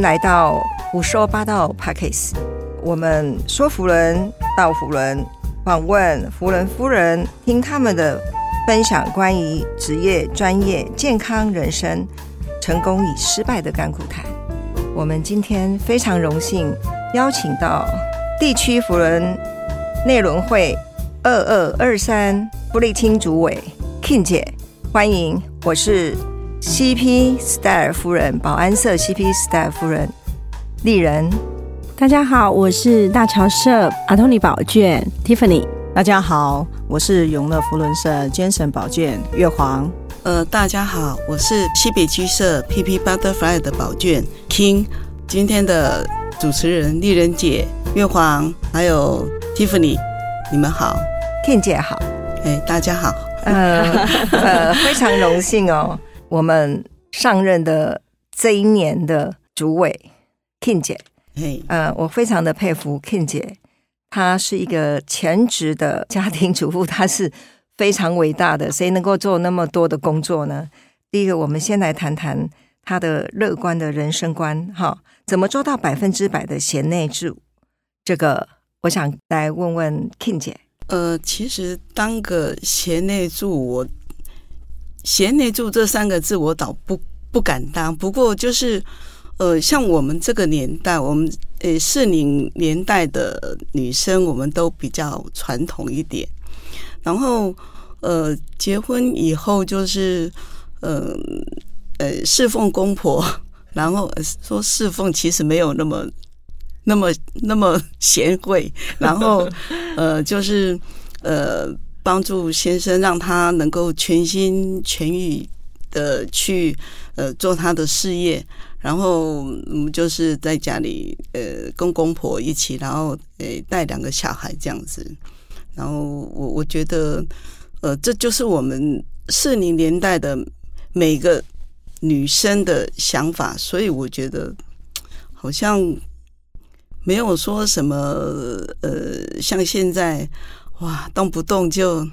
来到胡说八道 Pockets。我们说服人到服人，访问福人夫人，听他们的分享关于职业、专业、健康、人生、成功与失败的甘苦谈。我们今天非常荣幸邀请到地区福人内轮会二二二三福利厅主委 King 姐，欢迎，我是 CP Star 夫人，保安社 CP Star 夫人丽人。大家好，我是大桥社阿托尼宝卷 Tiffany。大家好，我是永乐福伦社坚神宝卷月黄。呃，大家好，我是西北居社 PP Butterfly 的宝卷 King。今天的主持人丽人姐、月黄还有 Tiffany，你们好，King 姐好，哎，大家好，呃呃，非常荣幸哦，我们上任的这一年的主委 King 姐，哎，呃，我非常的佩服 King 姐，她是一个全职的家庭主妇，她是非常伟大的。谁能够做那么多的工作呢？第一个，我们先来谈谈她的乐观的人生观，哈，怎么做到百分之百的贤内助？这个，我想来问问 King 姐。呃，其实当个贤内助，我贤内助这三个字我倒不不敢当。不过就是，呃，像我们这个年代，我们呃适龄年代的女生，我们都比较传统一点。然后，呃，结婚以后就是，呃呃侍奉公婆，然后说侍奉其实没有那么。那么那么贤惠，然后呃，就是呃，帮助先生让他能够全心全意的去呃做他的事业，然后我们就是在家里呃跟公婆一起，然后呃带两个小孩这样子，然后我我觉得呃这就是我们四零年代的每个女生的想法，所以我觉得好像。没有说什么，呃，像现在，哇，动不动就，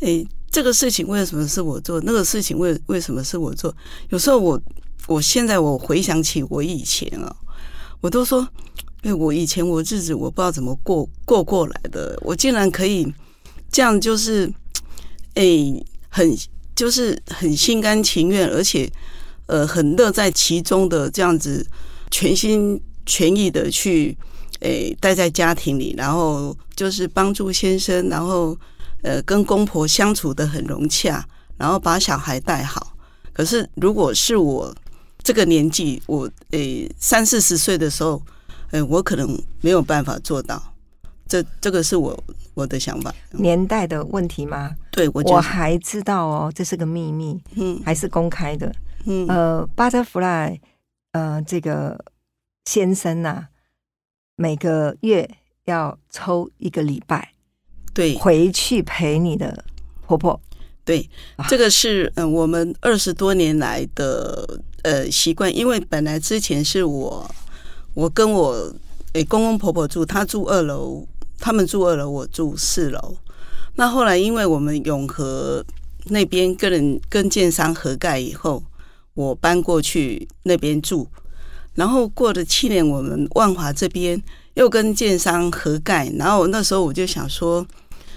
哎，这个事情为什么是我做？那个事情为为什么是我做？有时候我，我现在我回想起我以前啊，我都说，哎，我以前我日子我不知道怎么过过过来的，我竟然可以这样，就是，哎，很就是很心甘情愿，而且，呃，很乐在其中的这样子，全心。全意的去，诶，待在家庭里，然后就是帮助先生，然后呃，跟公婆相处的很融洽，然后把小孩带好。可是如果是我这个年纪，我诶三四十岁的时候，诶，我可能没有办法做到。这这个是我我的想法。年代的问题吗？对，我我还知道哦，这是个秘密，嗯，还是公开的，嗯，呃，Butterfly，呃，这个。先生呐，每个月要抽一个礼拜，对，回去陪你的婆婆。对，这个是嗯，我们二十多年来的呃习惯。因为本来之前是我，我跟我诶公公婆婆住，他住二楼，他们住二楼，我住四楼。那后来因为我们永和那边跟人跟建商合盖以后，我搬过去那边住。然后过了七年，我们万华这边又跟建商合盖。然后那时候我就想说，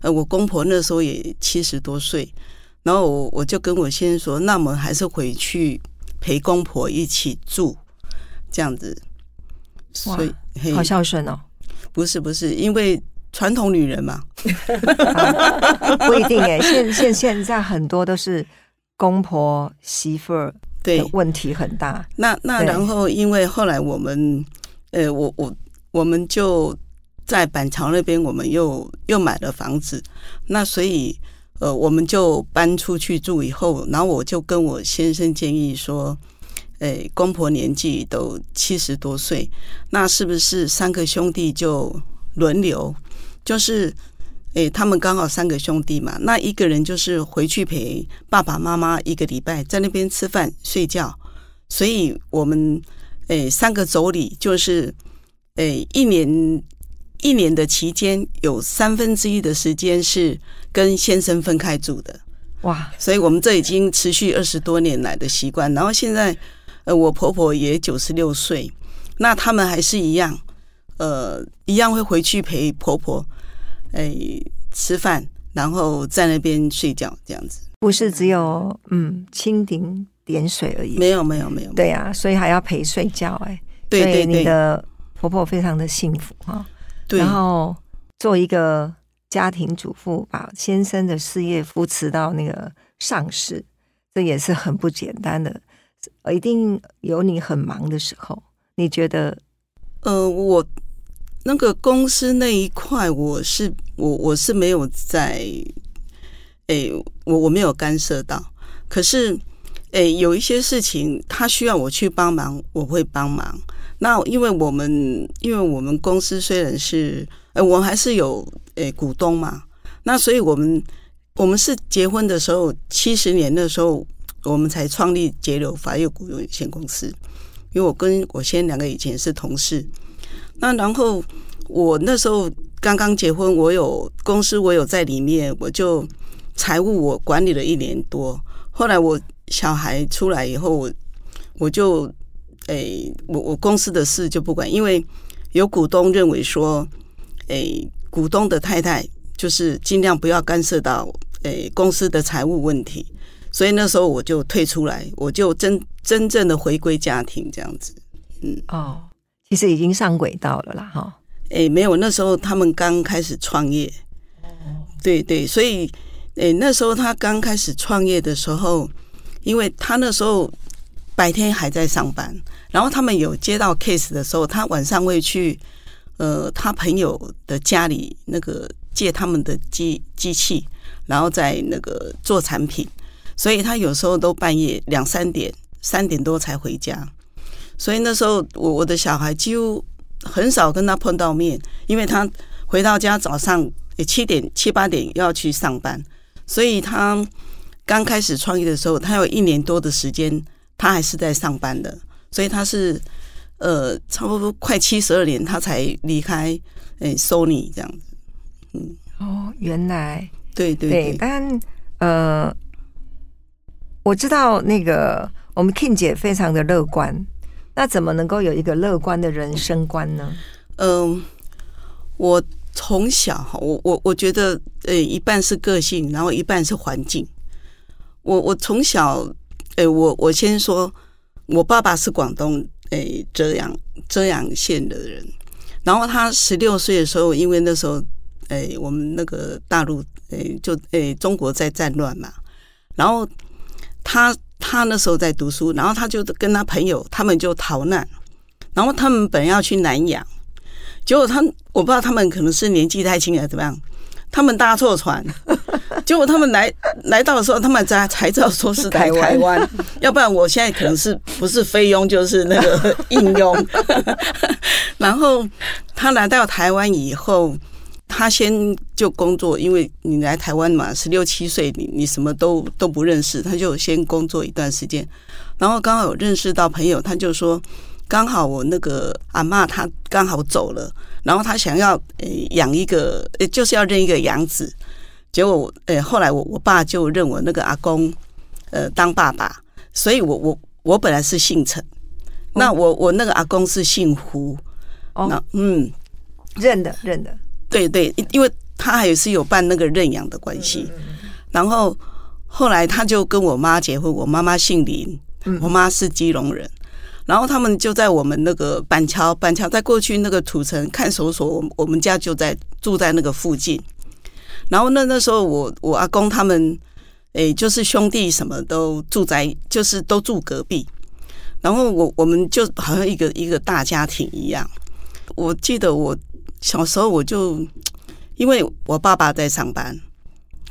呃，我公婆那时候也七十多岁，然后我我就跟我先生说，那我们还是回去陪公婆一起住，这样子。所以好孝顺哦。不是不是，因为传统女人嘛，不一定哎。现现现在很多都是公婆媳妇儿。对，问题很大。那那然后，因为后来我们，呃，我我我们就在板桥那边，我们又又买了房子。那所以，呃，我们就搬出去住以后，然后我就跟我先生建议说，诶，公婆年纪都七十多岁，那是不是三个兄弟就轮流，就是。哎，他们刚好三个兄弟嘛，那一个人就是回去陪爸爸妈妈一个礼拜，在那边吃饭睡觉。所以我们诶三个妯娌就是诶一年一年的期间有三分之一的时间是跟先生分开住的。哇！所以我们这已经持续二十多年来的习惯。然后现在呃我婆婆也九十六岁，那他们还是一样，呃，一样会回去陪婆婆，哎，吃饭，然后在那边睡觉，这样子。不是只有嗯蜻蜓点水而已，没有，没有，没有。对啊，所以还要陪睡觉，哎，对对对，你的婆婆非常的幸福哈。对，然后做一个家庭主妇，把先生的事业扶持到那个上市，这也是很不简单的。一定有你很忙的时候，你觉得？呃，我那个公司那一块，我是我我是没有在，哎，我我没有干涉到。可是，哎，有一些事情他需要我去帮忙，我会帮忙。那因为我们因为我们公司虽然是，哎，我还是有哎股东嘛。那所以我们我们是结婚的时候七十年的时候。我们才创立节流法业股有限公司，因为我跟我先两个以前是同事，那然后我那时候刚刚结婚，我有公司，我有在里面，我就财务我管理了一年多。后来我小孩出来以后，我我就诶，我我公司的事就不管，因为有股东认为说，诶，股东的太太就是尽量不要干涉到诶公司的财务问题。所以那时候我就退出来，我就真真正的回归家庭这样子。嗯，哦，其实已经上轨道了啦，哈。哎，没有，那时候他们刚开始创业。哦，对对，所以，哎，那时候他刚开始创业的时候，因为他那时候白天还在上班，然后他们有接到 case 的时候，他晚上会去呃他朋友的家里那个借他们的机机器，然后在那个做产品。所以他有时候都半夜两三点、三点多才回家，所以那时候我我的小孩几乎很少跟他碰到面，因为他回到家早上七点七八点要去上班，所以他刚开始创业的时候，他有一年多的时间他还是在上班的，所以他是呃差不多快七十二年他才离开诶 Sony 这样子，嗯。哦原来。对对对，但呃。我知道那个我们 King 姐非常的乐观，那怎么能够有一个乐观的人生观呢？嗯，我从小哈，我我我觉得，呃，一半是个性，然后一半是环境。我我从小，哎，我我先说，我爸爸是广东，哎，遮阳遮阳县的人，然后他十六岁的时候，因为那时候，哎，我们那个大陆，哎，就哎，中国在战乱嘛，然后。他他那时候在读书，然后他就跟他朋友，他们就逃难，然后他们本要去南洋，结果他我不知道他们可能是年纪太轻还是怎么样，他们搭错船，结果他们来来到的时候，他们才才知道说是台台湾，要不然我现在可能是不是菲佣就是那个应佣，然后他来到台湾以后。他先就工作，因为你来台湾嘛，十六七岁，你你什么都都不认识，他就先工作一段时间，然后刚好有认识到朋友，他就说刚好我那个阿妈她刚好走了，然后他想要呃养一个，就是要认一个养子，结果呃后来我我爸就认我那个阿公呃当爸爸，所以我我我本来是姓陈，那我我那个阿公是姓胡，哦，嗯，认的认的。对对，因为他还是有办那个认养的关系，然后后来他就跟我妈结婚，我妈妈姓林，我妈是基隆人，然后他们就在我们那个板桥，板桥在过去那个土城看守所，我我们家就在住在那个附近，然后那那时候我我阿公他们，哎，就是兄弟什么都住在，就是都住隔壁，然后我我们就好像一个一个大家庭一样，我记得我。小时候我就因为我爸爸在上班，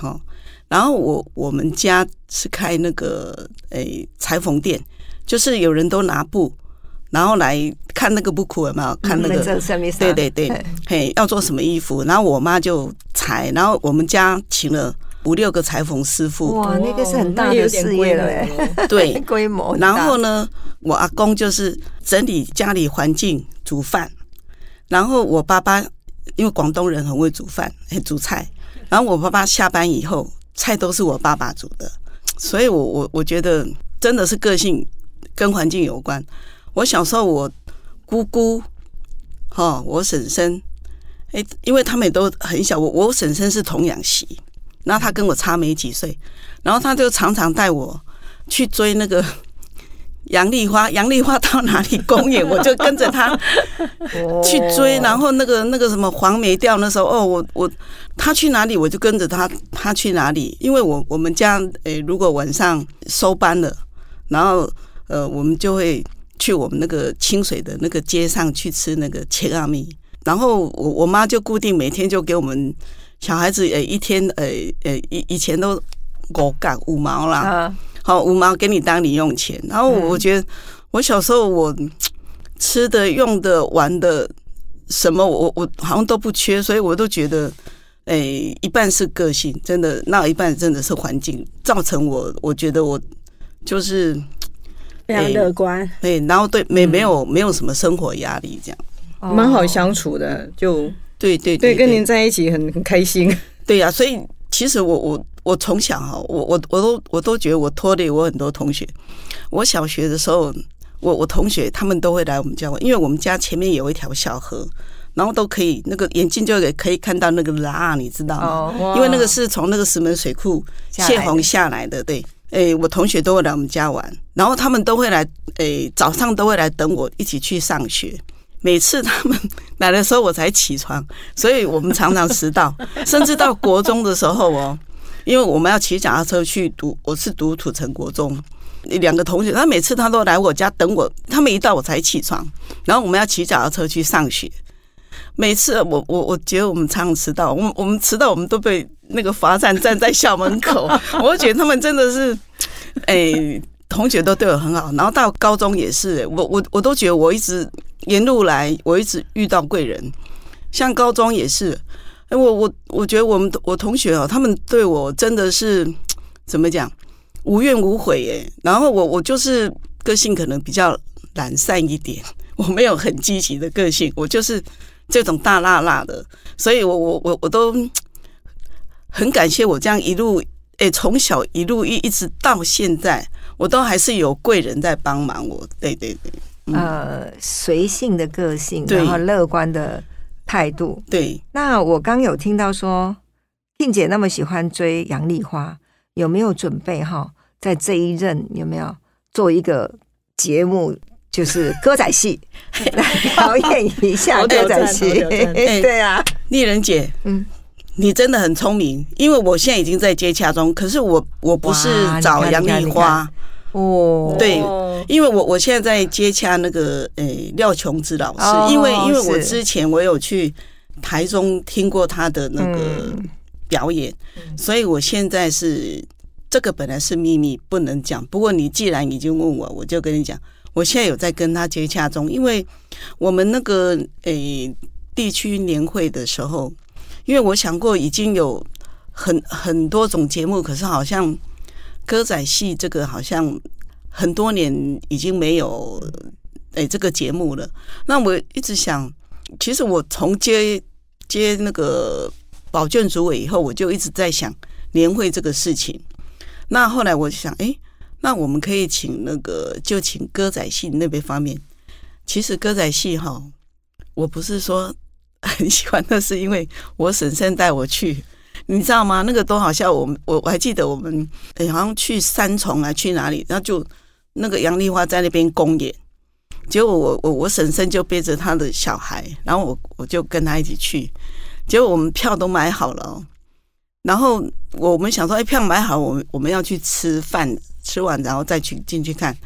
哦，然后我我们家是开那个诶裁缝店，就是有人都拿布，然后来看那个布库有没有看那个，对对对，嘿，要做什么衣服，然后我妈就裁，然后我们家请了五六个裁缝师傅，哇，那个是很大的事业了，对，规模。然后呢，我阿公就是整理家里环境，煮饭。然后我爸爸，因为广东人很会煮饭，会煮菜。然后我爸爸下班以后，菜都是我爸爸煮的。所以，我我我觉得真的是个性跟环境有关。我小时候，我姑姑，哈，我婶婶，哎，因为他们也都很小，我我婶婶是童养媳，然后她跟我差没几岁，然后她就常常带我去追那个杨丽花，杨丽花到哪里公演，我就跟着她去追，然后那个那个什么黄梅调那时候，哦，我我她去哪里我就跟着她，她去哪里，因为我我们家诶，如果晚上收班了，然后呃，我们就会。去我们那个清水的那个街上去吃那个切阿米，然后我我妈就固定每天就给我们小孩子，呃，一天，诶诶，以以前都五角五毛啦，好五毛给你当零用钱。然后我觉得我小时候我吃的、用的、玩的什么，我我好像都不缺，所以我都觉得，哎，一半是个性，真的，那一半真的是环境造成我，我觉得我就是。非常乐观，对，然后对没没有没有什么生活压力，这样。蛮好相处的，就对对对，跟您在一起很很开心，对呀，所以其实我我我从小哈，我我我都我都觉得我拖累我很多同学。我小学的时候，我我同学他们都会来我们家玩，因为我们家前面有一条小河，然后都可以那个眼镜就可以看到那个拉，你知道吗？因为那个是从那个石门水库泄洪下来的，对。诶，我同学都会来我们家玩，然后他们都会来，诶，早上都会来等我一起去上学。每次他们 来的时候，我才起床，所以我们常常迟到。甚至到国中的时候哦，因为我们要骑脚踏车去读，我是读土城国中，两个同学，他每次他都来我家等我，他们一到我才起床，然后我们要骑脚踏车去上学。每次我我我觉得我们常常迟到，我们我们迟到，我们都被那个罚站站在校门口。我觉得他们真的是，哎，同学都对我很好。然后到高中也是，我我我都觉得我一直沿路来，我一直遇到贵人。像高中也是，哎，我我我觉得我们我同学哦，他们对我真的是怎么讲，无怨无悔耶。然后我我就是个性可能比较懒散一点，我没有很积极的个性，我就是。这种大辣辣的，所以我我我我都很感谢我这样一路诶，从小一路一一直到现在，我都还是有贵人在帮忙我。对对对，呃，随性的个性，然后乐观的态度。对，那我刚有听到说，静姐那么喜欢追杨丽花，有没有准备哈？在这一任有没有做一个节目？就是歌仔戏 来表演一下歌仔戏，对啊，丽人姐，嗯，你真的很聪明，因为我现在已经在接洽中，可是我我不是找杨丽花哦，对，因为我我现在在接洽那个诶廖琼之老师，因为因为我之前我有去台中听过他的那个表演，所以我现在是这个本来是秘密不能讲，不过你既然已经问我，我就跟你讲。我现在有在跟他接洽中，因为我们那个诶地区年会的时候，因为我想过已经有很很多种节目，可是好像歌仔戏这个好像很多年已经没有诶这个节目了。那我一直想，其实我从接接那个保卷主委以后，我就一直在想年会这个事情。那后来我就想，哎。那我们可以请那个，就请歌仔戏那边方面。其实歌仔戏哈，我不是说很喜欢，那是因为我婶婶带我去，你知道吗？那个都好像我们，我我还记得我们好像去三重啊，去哪里，然后就那个杨丽花在那边公演，结果我我我婶婶就背着她的小孩，然后我我就跟她一起去，结果我们票都买好了，然后我们想说，哎，票买好，我们我们要去吃饭。吃完然后再去进去看，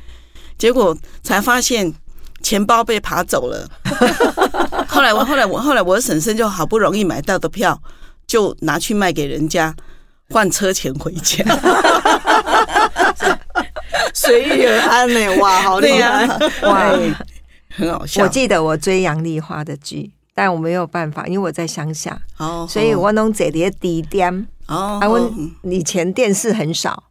结果才发现钱包被扒走了。后来我后来我后来我婶婶就好不容易买到的票，就拿去卖给人家换车钱回家。随遇而安呢？哇，好厉害！哇，很好笑。我记得我追杨丽花的剧，但我没有办法，因为我在乡下，哦，所以我弄这里低点哦。啊，我以前电视很少。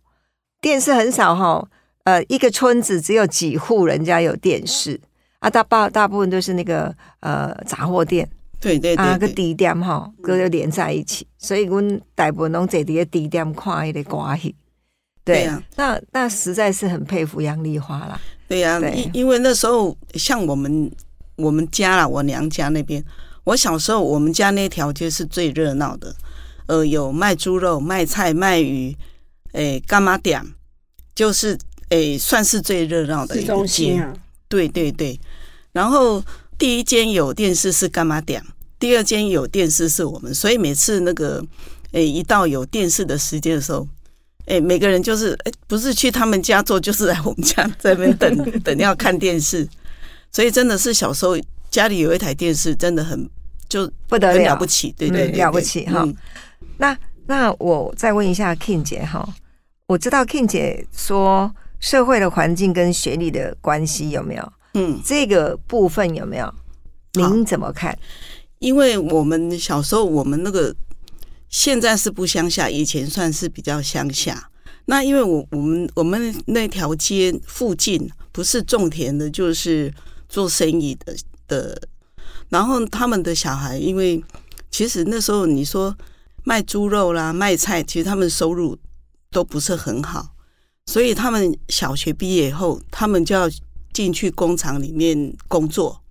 电视很少哈，呃，一个村子只有几户人家有电视啊，大大大部分都是那个呃杂货店，对对啊个低点哈，哥就连在一起，所以我们大部分拢在底下低点看一个歌戏，对呀，那那实在是很佩服杨丽花啦，对呀，因因为那时候像我们我们家啦，我娘家那边，我小时候我们家那条街是最热闹的，呃，有卖猪肉、卖菜、卖鱼，诶，干嘛点，就是诶，算是最热闹的一个街。啊，对对对，然后第一间有电视是干妈店，第二间有电视是我们，所以每次那个诶一到有电视的时间的时候，诶每个人就是诶不是去他们家做，就是来我们家这边等 等要看电视，所以真的是小时候家里有一台电视，真的很就不得了了不。起，对对了不起哈嗯那那我再问一下 King 姐哈，我知道 King 姐说社会的环境跟学历的关系有没有？嗯，这个部分有没有？您怎么看？因为我们小时候，我们那个现在是不乡下，以前算是比较乡下。那因为我我们我们那条街附近不是种田的，就是做生意的的。然后他们的小孩，因为其实那时候你说卖猪肉啦、卖菜，其实他们收入都不是很好，所以他们小学毕业以后，他们就要进去工厂里面工作。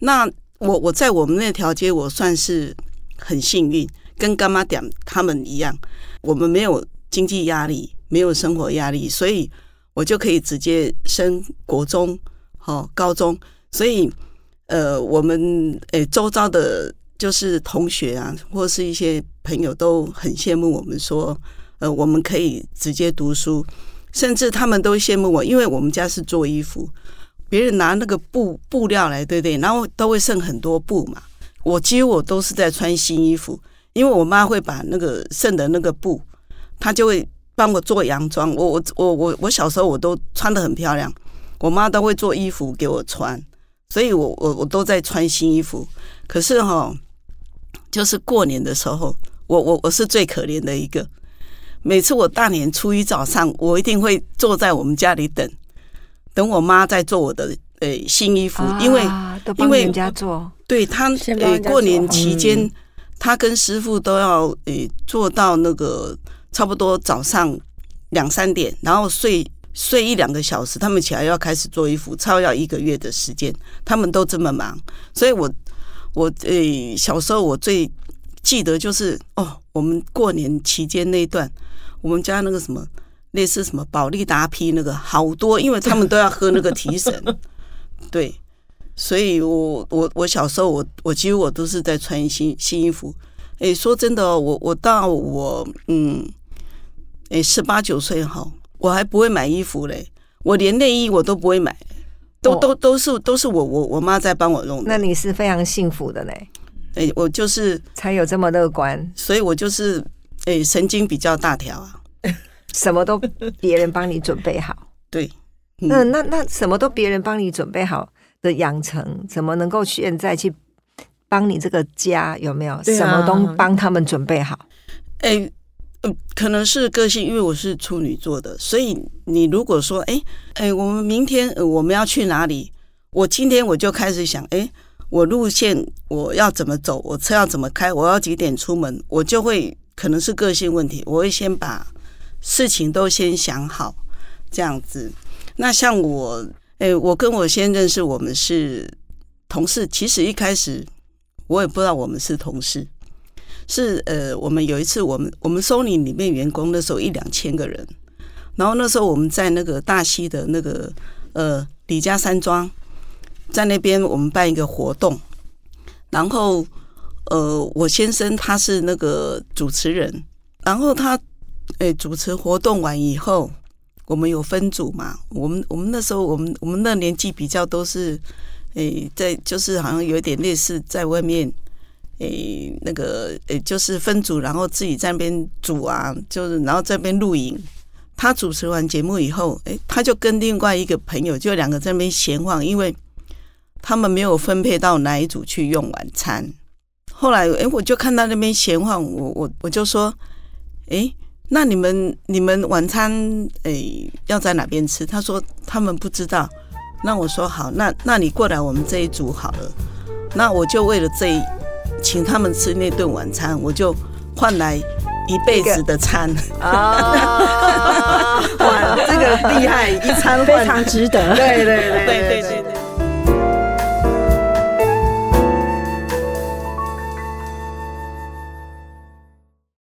那我我在我们那条街，我算是很幸运，跟干妈点他们一样，我们没有经济压力，没有生活压力，所以我就可以直接升国中、哦高中，所以呃，我们诶周遭的，就是同学啊，或是一些朋友都很羡慕我们说，呃，我们可以直接读书，甚至他们都羡慕我，因为我们家是做衣服。别人拿那个布布料来，对不对？然后都会剩很多布嘛。我几乎我都是在穿新衣服，因为我妈会把那个剩的那个布，她就会帮我做洋装。我我我我我小时候我都穿的很漂亮，我妈都会做衣服给我穿，所以我我我都在穿新衣服。可是哈、就是过年的时候，我我我是最可怜的一个。每次我大年初一早上，我一定会坐在我们家里等。等我妈在做我的呃新衣服，因为因为人家做，对她先帮呃过年期间，他跟师傅都要呃做到那个差不多早上两三点，然后睡睡一两个小时，他们起来要开始做衣服，超要一个月的时间，他们都这么忙，所以我我呃小时候我最记得就是哦，我们过年期间那一段，我们家那个什么。类似什么保利达 P 那个好多，因为他们都要喝那个提神，对，所以我我我小时候我我几乎我都是在穿新新衣服。诶，说真的哦，我我到我嗯，诶十八九岁哈，我还不会买衣服嘞，我连内衣我都不会买，都哦都都是都是我我我妈在帮我弄的。那你是非常幸福的嘞，诶，我就是，才有这么乐观，所以我就是哎神经比较大条啊，什么都别人帮你准备好。对，嗯那那那什么都别人帮你准备好的养成，怎么能够现在去帮你这个家有没有？啊什么都帮他们准备好。哎、呃，可能是个性，因为我是处女座的，所以你如果说，哎、哎、我们明天、呃我们要去哪里？我今天我就开始想，哎、我路线我要怎么走，我车要怎么开，我要几点出门，我就会可能是个性问题，我会先把事情都先想好，这样子。那像我，哎、我跟我先认识，我们是同事，其实一开始我也不知道我们是同事。是呃，我们有一次，我们我们 Sony 里面员工那时候一两千个人，然后那时候我们在那个大溪的那个呃李家山庄，在那边我们办一个活动，然后呃我先生他是那个主持人，然后他诶、主持活动完以后，我们有分组嘛，我们我们那时候我们我们那年纪比较都是诶、在就是好像有点类似在外面。诶，那个诶，就是分组，然后自己在那边煮啊，就是然后在那边录影。他主持完节目以后，诶，他就跟另外一个朋友，就两个在那边闲晃，因为他们没有分配到哪一组去用晚餐。后来，哎，我就看到那边闲晃，我我我就说，哎，那你们你们晚餐哎要在哪边吃？他说他们不知道。那我说好，那那你过来我们这一组好了。那我就为了这一。请他们吃那顿晚餐，我就换来一辈子的餐啊，哇，这个厉害，一餐非常值得。对对对对对对对。